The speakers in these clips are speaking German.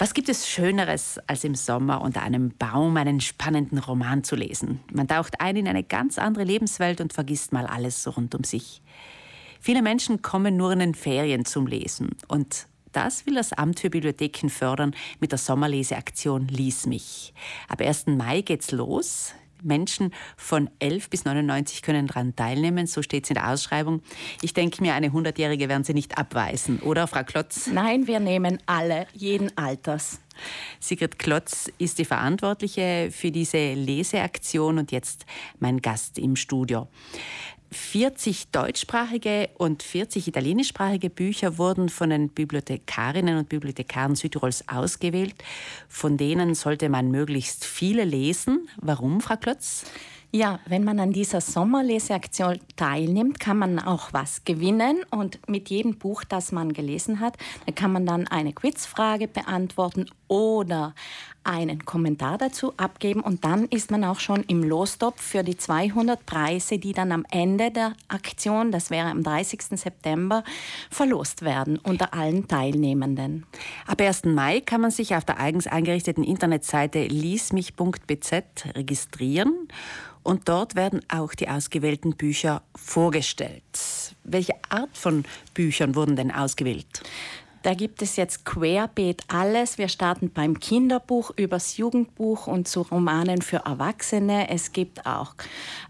Was gibt es Schöneres, als im Sommer unter einem Baum einen spannenden Roman zu lesen? Man taucht ein in eine ganz andere Lebenswelt und vergisst mal alles rund um sich. Viele Menschen kommen nur in den Ferien zum Lesen und das will das Amt für Bibliotheken fördern mit der Sommerleseaktion Lies mich. Ab 1. Mai geht's los. Menschen von 11 bis 99 können daran teilnehmen, so steht es in der Ausschreibung. Ich denke mir, eine 100-Jährige werden Sie nicht abweisen, oder, Frau Klotz? Nein, wir nehmen alle, jeden Alters. Sigrid Klotz ist die Verantwortliche für diese Leseaktion und jetzt mein Gast im Studio. 40 deutschsprachige und 40 italienischsprachige Bücher wurden von den Bibliothekarinnen und Bibliothekaren Südtirols ausgewählt. Von denen sollte man möglichst viele lesen. Warum, Frau Klotz? Ja, wenn man an dieser Sommerleseaktion teilnimmt, kann man auch was gewinnen. Und mit jedem Buch, das man gelesen hat, kann man dann eine Quizfrage beantworten oder einen Kommentar dazu abgeben. Und dann ist man auch schon im Lostopf für die 200 Preise, die dann am Ende der Aktion, das wäre am 30. September, verlost werden unter allen Teilnehmenden. Ab 1. Mai kann man sich auf der eigens eingerichteten Internetseite liesmich.bz registrieren und dort werden auch die ausgewählten Bücher vorgestellt. Welche Art von Büchern wurden denn ausgewählt? Da gibt es jetzt querbeet alles. Wir starten beim Kinderbuch übers Jugendbuch und zu Romanen für Erwachsene. Es gibt auch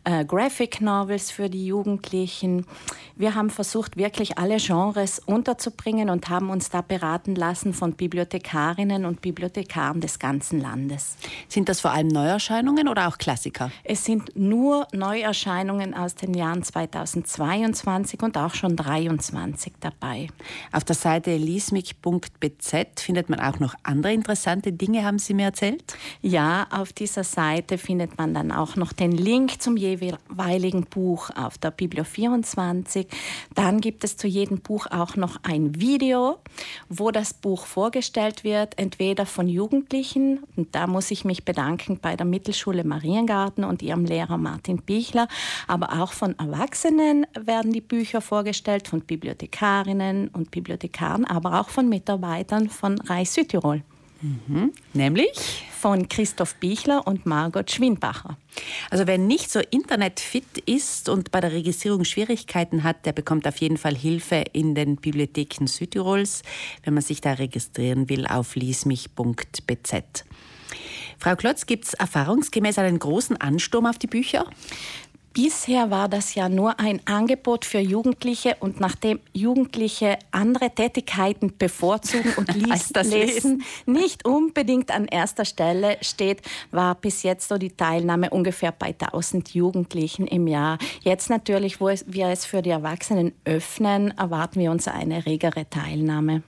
äh, Graphic Novels für die Jugendlichen. Wir haben versucht, wirklich alle Genres unterzubringen und haben uns da beraten lassen von Bibliothekarinnen und Bibliothekaren des ganzen Landes. Sind das vor allem Neuerscheinungen oder auch Klassiker? Es sind nur Neuerscheinungen aus den Jahren 2022 und auch schon 23 dabei. Auf der Seite lismik.bz findet man auch noch andere interessante Dinge, haben Sie mir erzählt? Ja, auf dieser Seite findet man dann auch noch den Link zum jeweiligen Buch auf der Biblio 24. Dann gibt es zu jedem Buch auch noch ein Video, wo das Buch vorgestellt wird, entweder von Jugendlichen, und da muss ich mich bedanken bei der Mittelschule Mariengarten und ihrem Lehrer Martin Bichler, aber auch von Erwachsenen werden die Bücher vorgestellt, von Bibliothekarinnen und Bibliothekaren, aber auch von Mitarbeitern von Reich Südtirol. Mhm. Nämlich? Von Christoph Bichler und Margot Schwinbacher. Also wer nicht so internetfit ist und bei der Registrierung Schwierigkeiten hat, der bekommt auf jeden Fall Hilfe in den Bibliotheken Südtirols, wenn man sich da registrieren will auf liesmich.bz. Frau Klotz, gibt es erfahrungsgemäß einen großen Ansturm auf die Bücher? Bisher war das ja nur ein Angebot für Jugendliche und nachdem Jugendliche andere Tätigkeiten bevorzugen und lies lesen nicht unbedingt an erster Stelle steht, war bis jetzt so die Teilnahme ungefähr bei 1000 Jugendlichen im Jahr. Jetzt natürlich, wo wir es für die Erwachsenen öffnen, erwarten wir uns eine regere Teilnahme.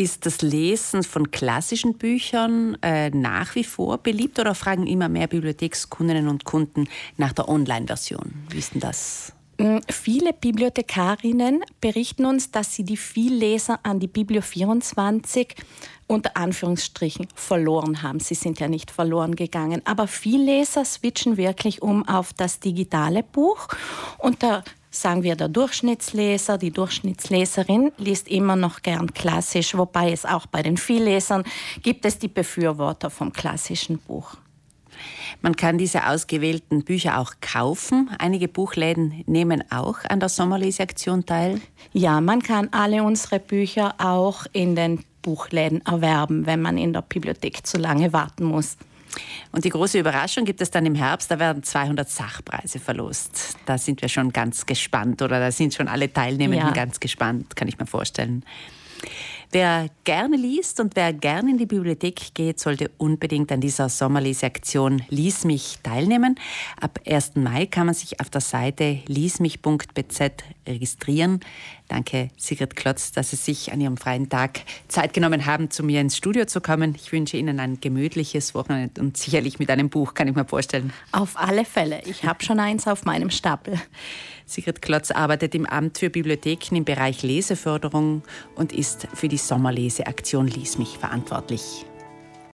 Ist das Lesen von klassischen Büchern äh, nach wie vor beliebt oder fragen immer mehr Bibliothekskundinnen und Kunden nach der Online-Version? Wie ist denn das? Mm, viele Bibliothekarinnen berichten uns, dass sie die Vielleser an die Biblio 24 unter Anführungsstrichen verloren haben. Sie sind ja nicht verloren gegangen. Aber Vielleser switchen wirklich um auf das digitale Buch. Und da sagen wir, der Durchschnittsleser, die Durchschnittsleserin liest immer noch gern klassisch, wobei es auch bei den Viellesern gibt es die Befürworter vom klassischen Buch. Man kann diese ausgewählten Bücher auch kaufen. Einige Buchläden nehmen auch an der Sommerleseaktion teil. Ja, man kann alle unsere Bücher auch in den Buchläden erwerben, wenn man in der Bibliothek zu lange warten muss. Und die große Überraschung gibt es dann im Herbst, da werden 200 Sachpreise verlost. Da sind wir schon ganz gespannt oder da sind schon alle Teilnehmenden ja. ganz gespannt, kann ich mir vorstellen. Wer gerne liest und wer gerne in die Bibliothek geht, sollte unbedingt an dieser Sommerleseaktion Lies mich teilnehmen. Ab 1. Mai kann man sich auf der Seite liesmich.bz registrieren. Danke, Sigrid Klotz, dass Sie sich an Ihrem freien Tag Zeit genommen haben, zu mir ins Studio zu kommen. Ich wünsche Ihnen ein gemütliches Wochenende und sicherlich mit einem Buch, kann ich mir vorstellen. Auf alle Fälle. Ich habe schon eins auf meinem Stapel. Sigrid Klotz arbeitet im Amt für Bibliotheken im Bereich Leseförderung und ist für die Sommerleseaktion Lies mich verantwortlich.